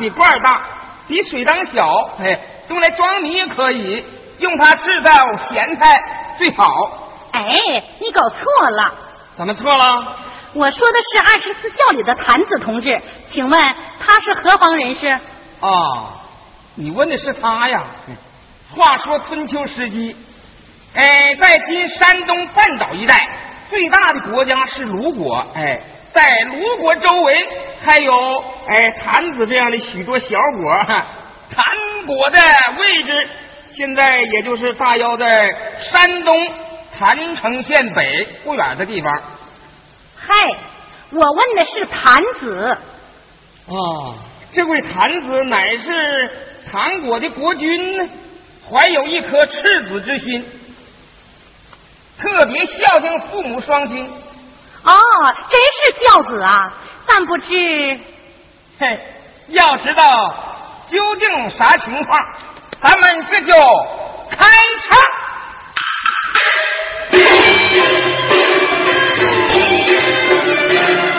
比罐大，比水缸小，哎，用来装米也可以，用它制造咸菜最好。哎，你搞错了。怎么错了？我说的是二十四孝里的谭子同志，请问他是何方人士？啊，你问的是他呀。话说春秋时期，哎，在今山东半岛一带，最大的国家是鲁国。哎，在鲁国周围还有哎坛子这样的许多小国。坛国的位置现在也就是大约在山东郯城县北不远的地方。嗨，我问的是坛子。啊，这位坛子乃是唐国的国君。怀有一颗赤子之心，特别孝敬父母双亲。哦，真是孝子啊！但不知，嘿，要知道究竟啥情况，咱们这就开唱。家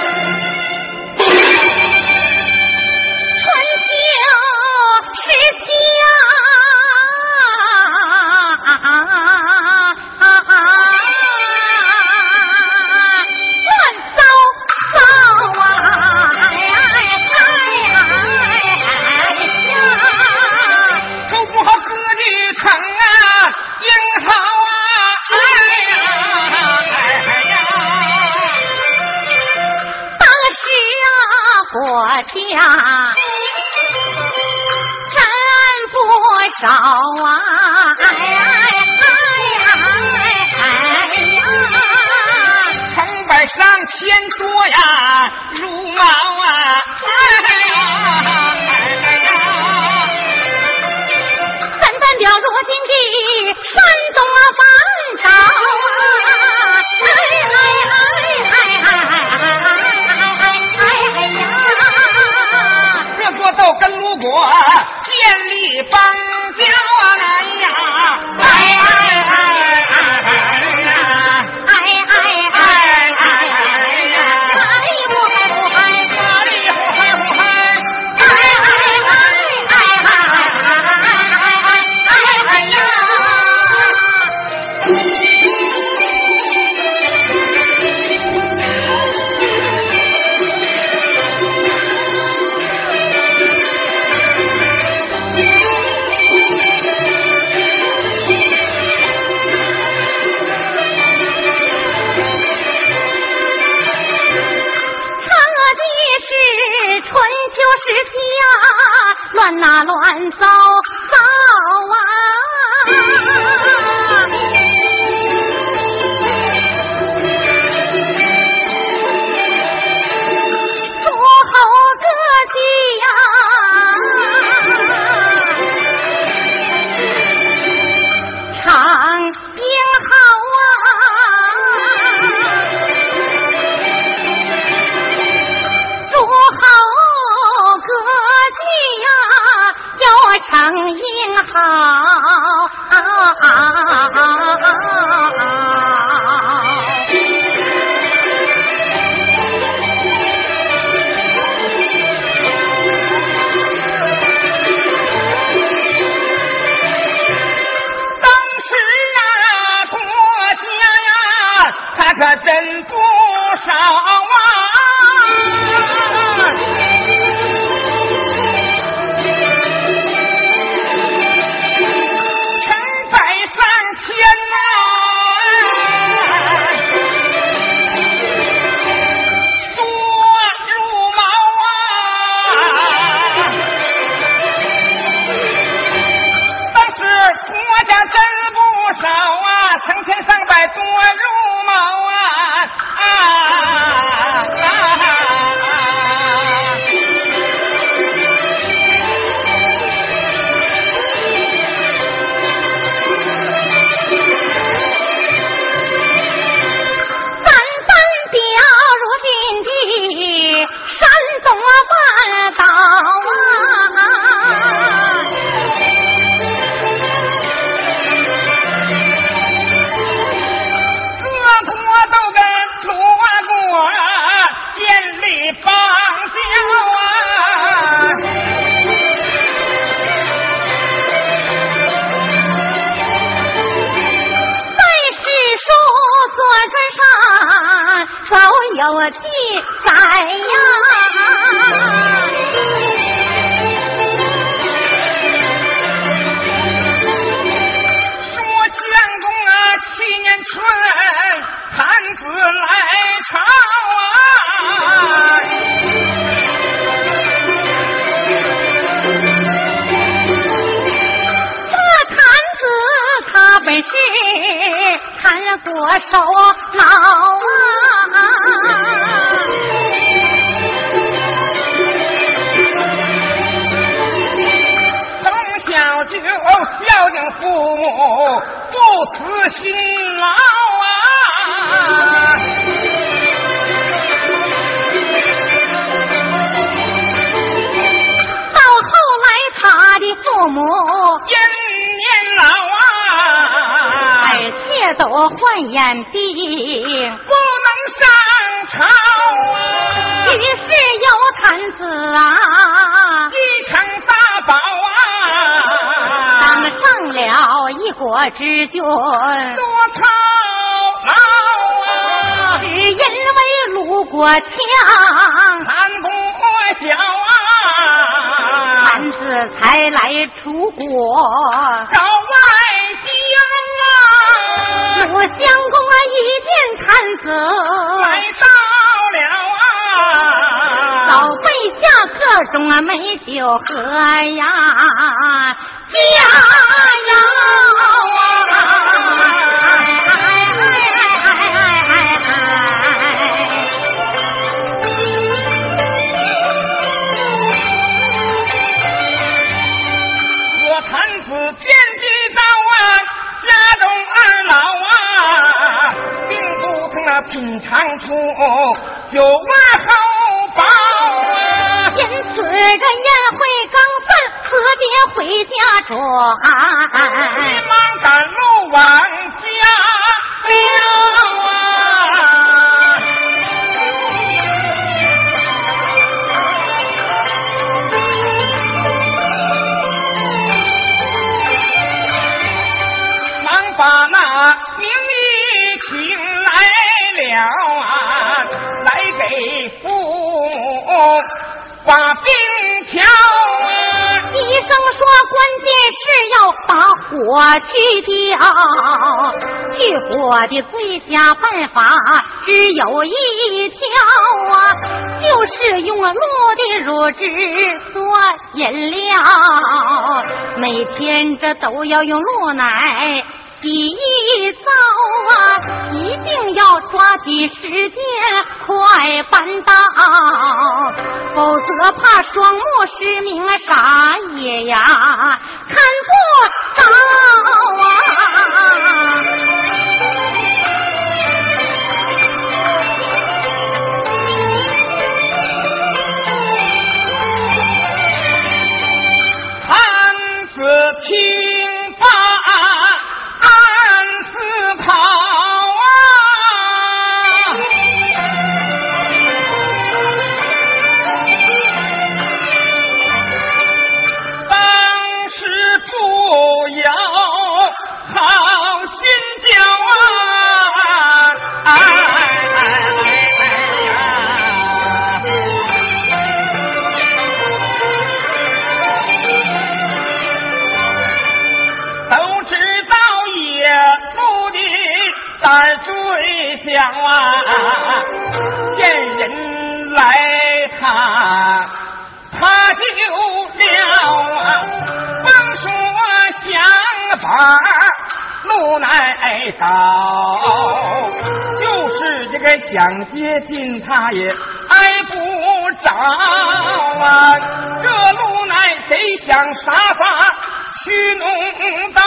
声音好眼病，不能上朝啊。于是有探子啊，继承大宝啊。当上了一国之君，多操劳啊！只因为鲁国强，汉不小啊！男子才来出国，啊！鲁襄公一见探子来到了啊！早备下客中啊美酒喝呀。加油尝出酒外好饱啊，因此这宴会刚散。辞别回家转，急忙赶路往家关键是要把火去掉，去火的最佳办法只有一条啊，就是用鹿的乳汁做饮料，每天这都要用鹿奶。洗澡啊，一定要抓紧时间快办到，否则怕双目失明啊傻爷呀看不着啊！汉子听想接近他也挨不着啊，这路难得想啥法。去弄到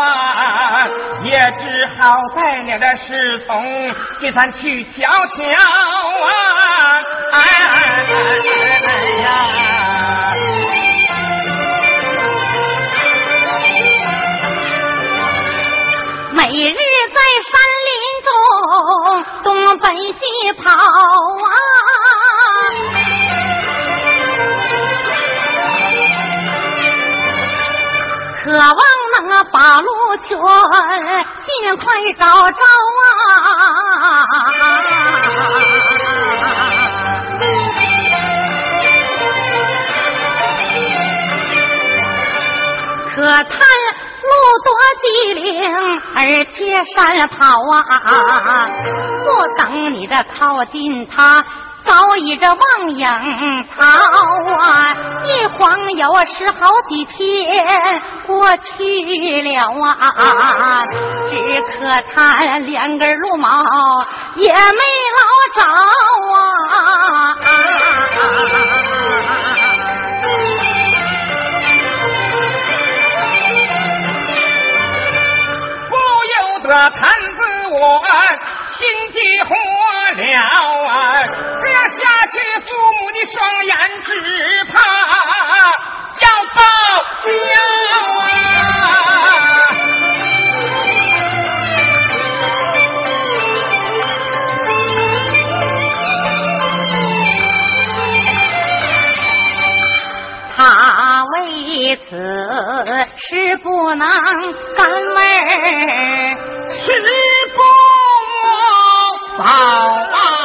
啊，也只好带领着侍从进山去瞧瞧啊！哎哎呀，每日在山东奔西跑啊。渴望能把路全尽快找着啊！可叹多寂零，而且山跑啊！不等你的靠近他。早已这望影逃啊，一晃有十好几天过去了啊，只可叹连根鹿毛也没捞着由得看子我心急火燎啊！这样下去，父母的双眼只怕要报销啊！他为此是不能甘味儿，徐公嫂。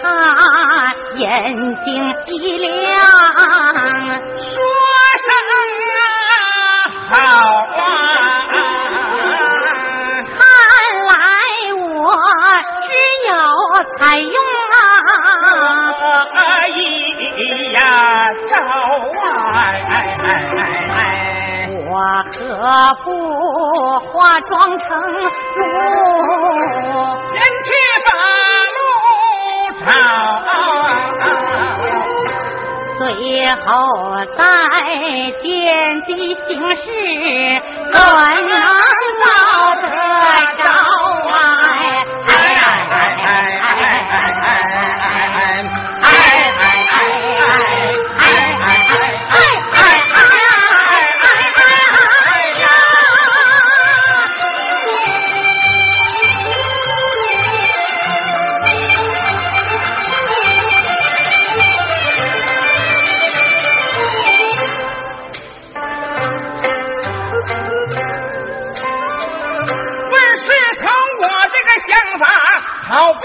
他眼睛一亮，说声啊好啊！看来我只有采用啊。可以呀，找啊！我可不化妆成鹿，先去朝，最后再见的形势，怎能闹得着啊？好不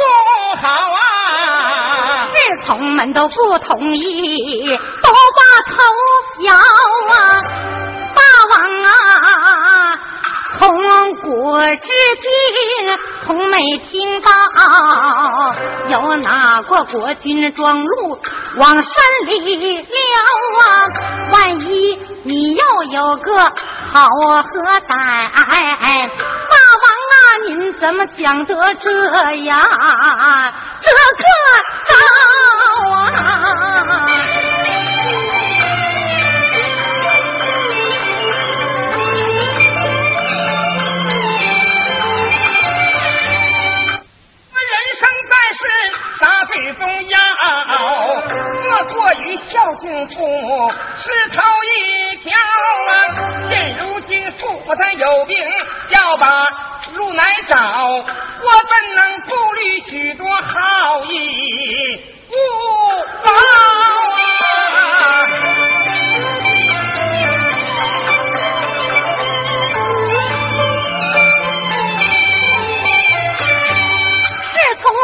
好啊？侍从们都不同意，都把头摇啊！大王啊，从古至今从没听到有哪个国君装鹿往山里撩啊！万一你又有个好和歹，大王啊，您怎么讲得这样？这个糟啊！人生在世，啥最重要？莫过于孝敬父母，是头一条啊！现如今父母他有病，要把如来找，我怎能顾虑许多好意不报啊？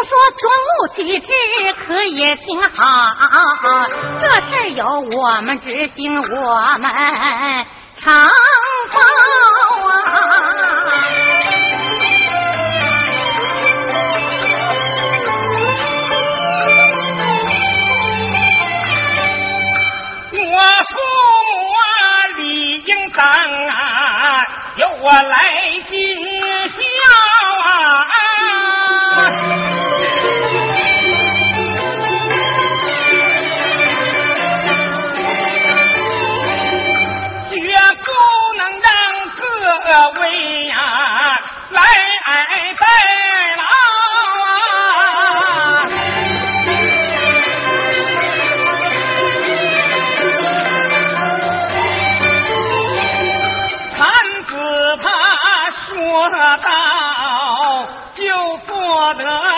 说中路体制可也挺好，这事由我们执行，我们承由我来尽孝 ربنا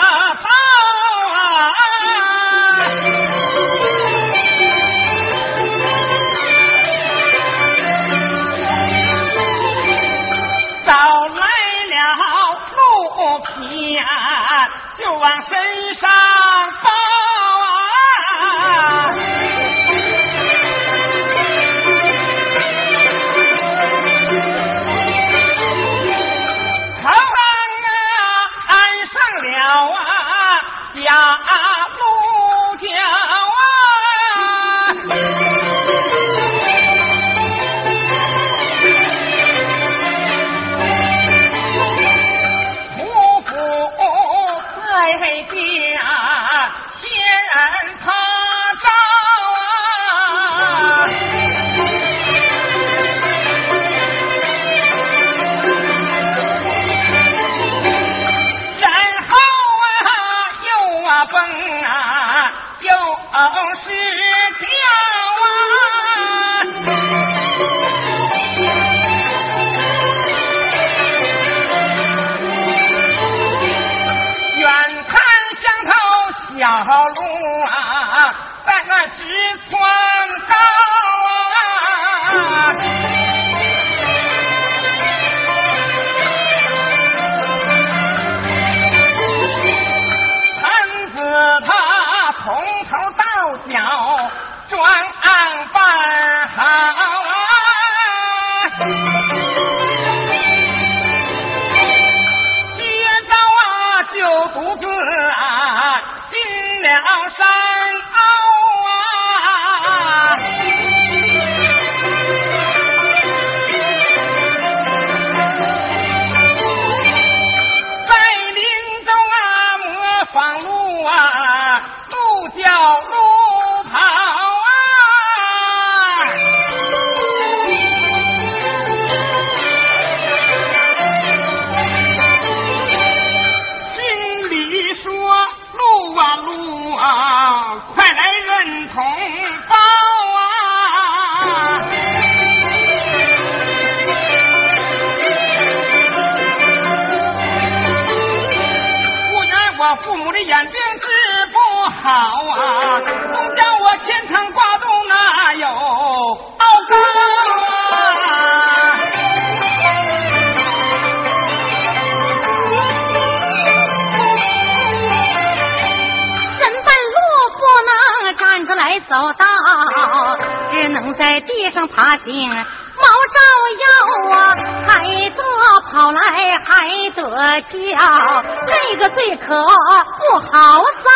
这个罪可不好遭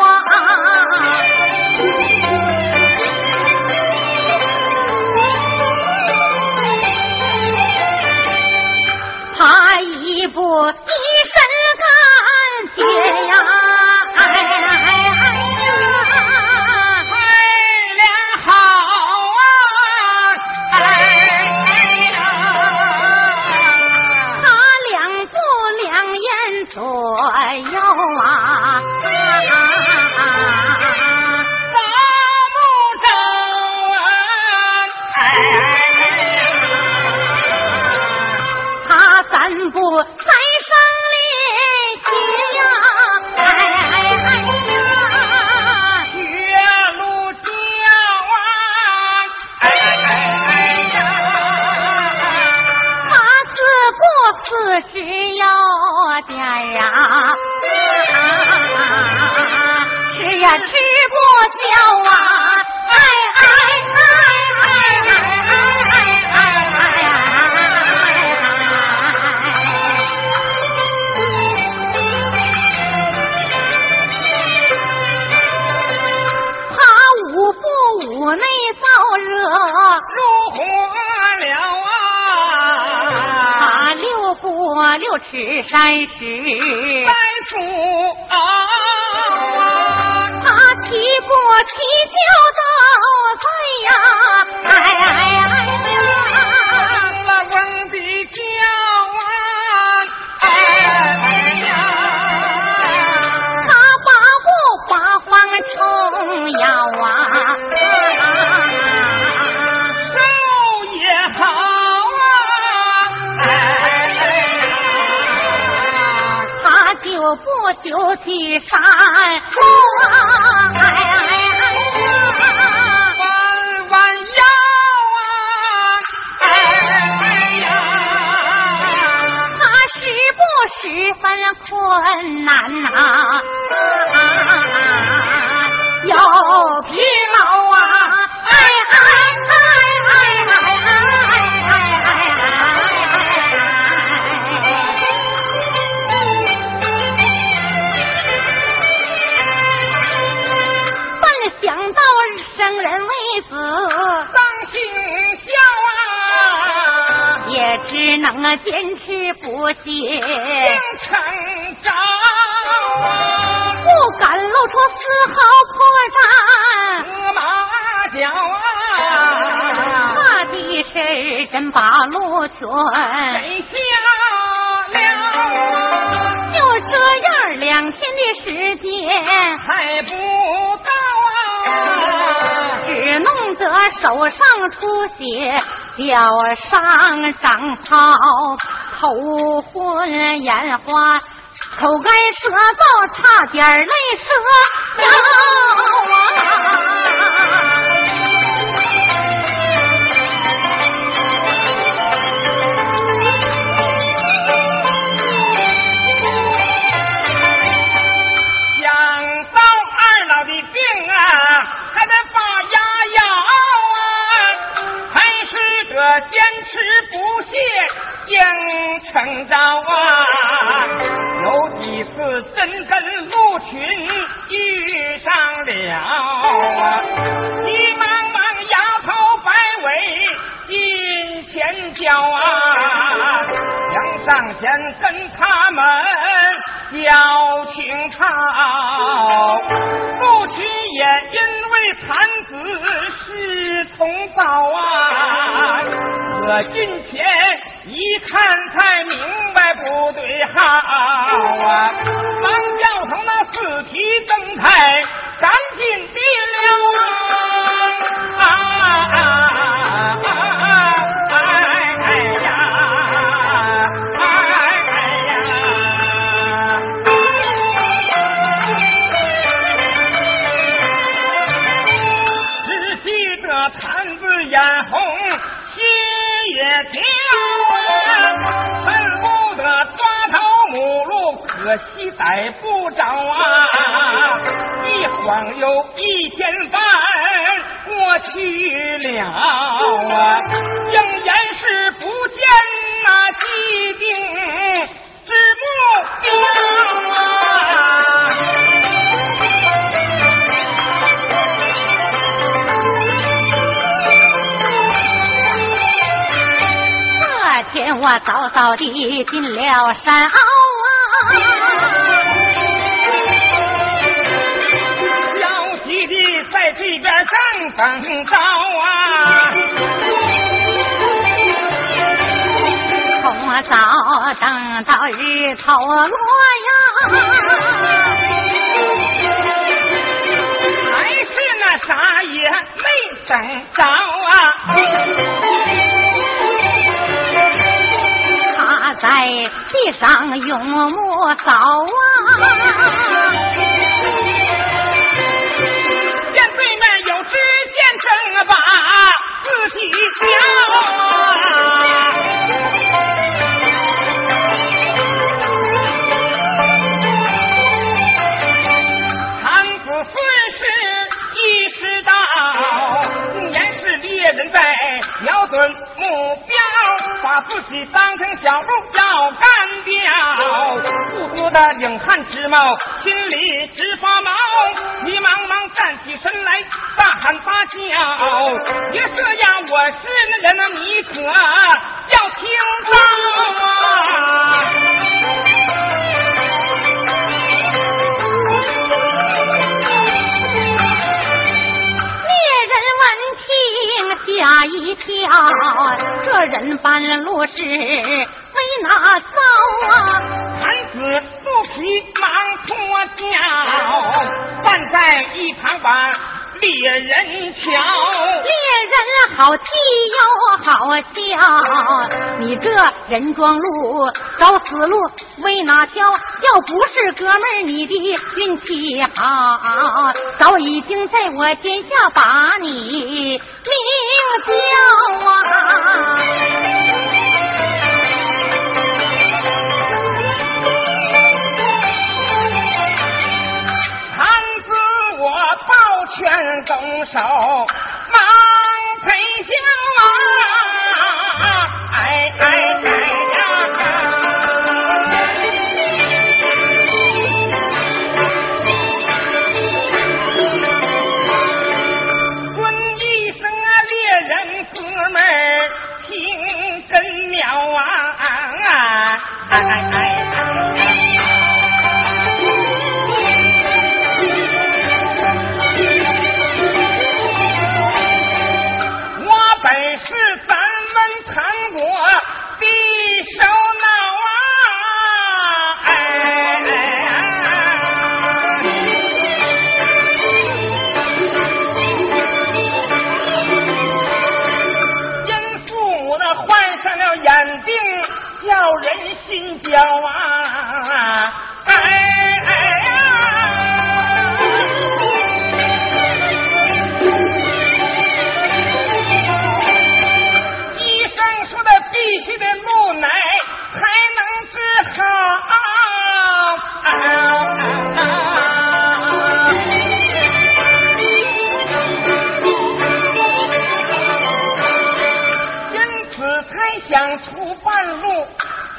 啊，怕一步一身干净呀。只有点啊，吃呀吃不消啊。六尺山石，白猪啊，他提过啤酒斗菜呀，哎。不休去山路啊！哎哎呀，弯弯腰啊！他是不是犯了困血，脚上长泡，头昏眼花，口干舌燥，差点泪蛇腰不懈，硬撑着啊！有几次真跟鹿群遇上了啊！急忙忙摇头摆尾进前叫啊！想上前跟他们交情好，鹿群也因为谈子是同胞啊！可近前一看才明白不对号啊！忙叫头那四蹄蹬开，赶紧的好啊，仍然是不见那既定之目标啊！天我早早地进了山坳正等着啊，从早等到日头落呀，还是那啥也没等着啊。在地上用木扫啊，把自己叫啊。唐子孙是意识到，竟然是猎人在瞄准目标。把自己当成小鹿要干掉，不足的冷汗直冒，心里直发毛，急忙忙站起身来，大喊大叫：“爷舍呀，我是那人，你可人瞧，猎人好气又好笑。你这人庄路找死路为哪条？要不是哥们儿你的运气好，早已经在我肩下把你命叫啊。愿动手，忙推销啊！哎哎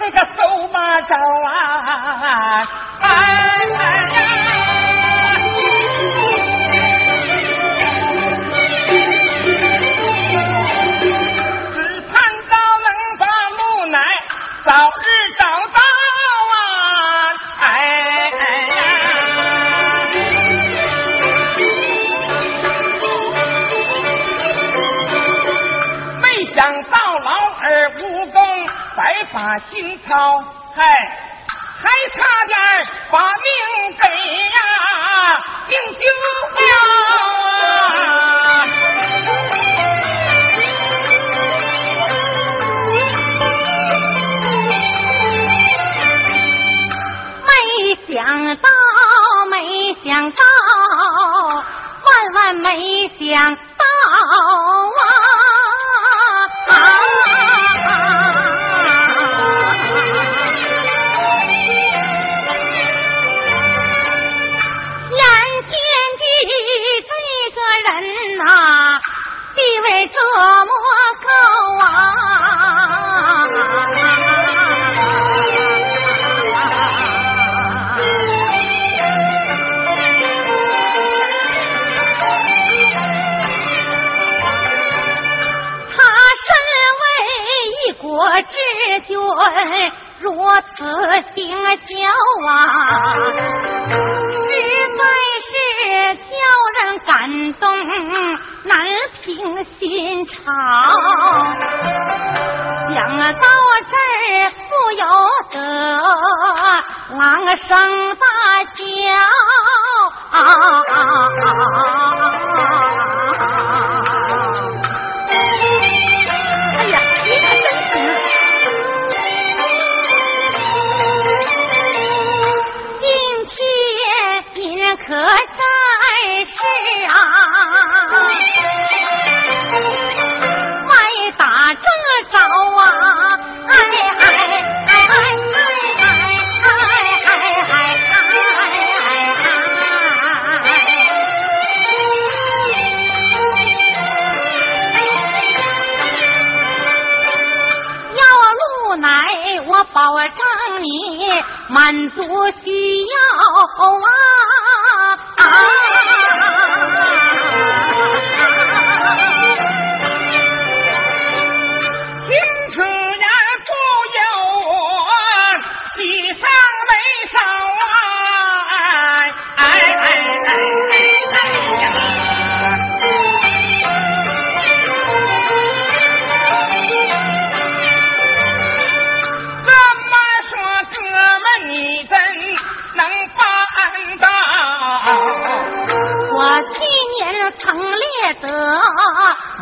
这个走马招啊！哎呀！只盼到能把木乃早日找到啊！哎呀！没想到。而无功白发新操，嗨，还差点把命给呀，命丢了。没想到，没想到，万万没想也得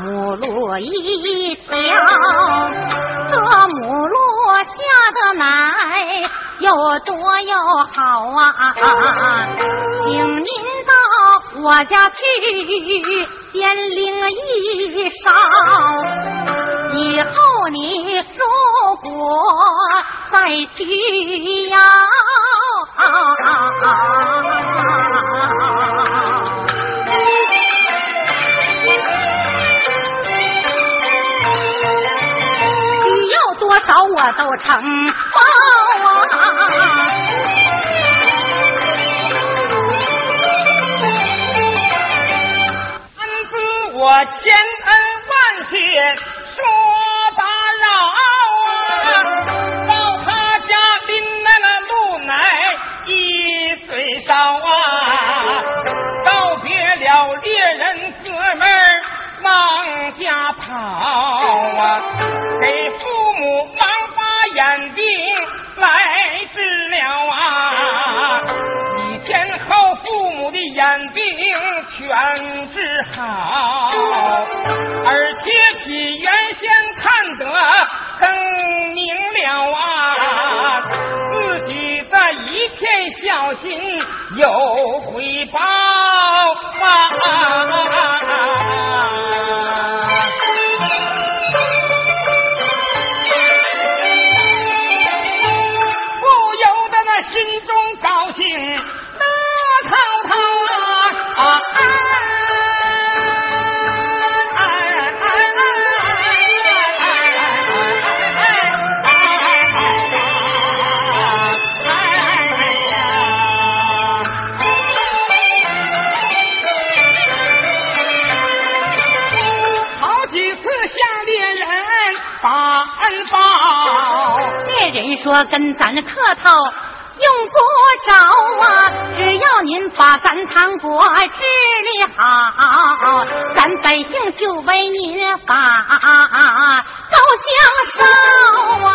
母鹿一条，这母鹿下的奶有多又好啊！请您到我家去先领一勺，以后你如果再需要。需要多少我都成包啊！恩子我千恩万谢说打扰啊，到他家拎来了鹿奶一岁少啊，告别了猎人姊妹往家跑啊，给父母忙把眼病来治疗啊。几天后，父母的眼病全治好，而且比原先看得更明了啊！自己的一片孝心有回报啊！发恩报。别人说跟咱客套用不着啊，只要您把咱唐国治理好，咱百姓就为您把高香烧啊。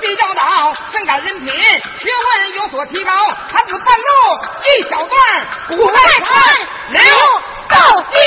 地教导，深感人品，学问有所提高。韩子半路一小段，古代传刘道金。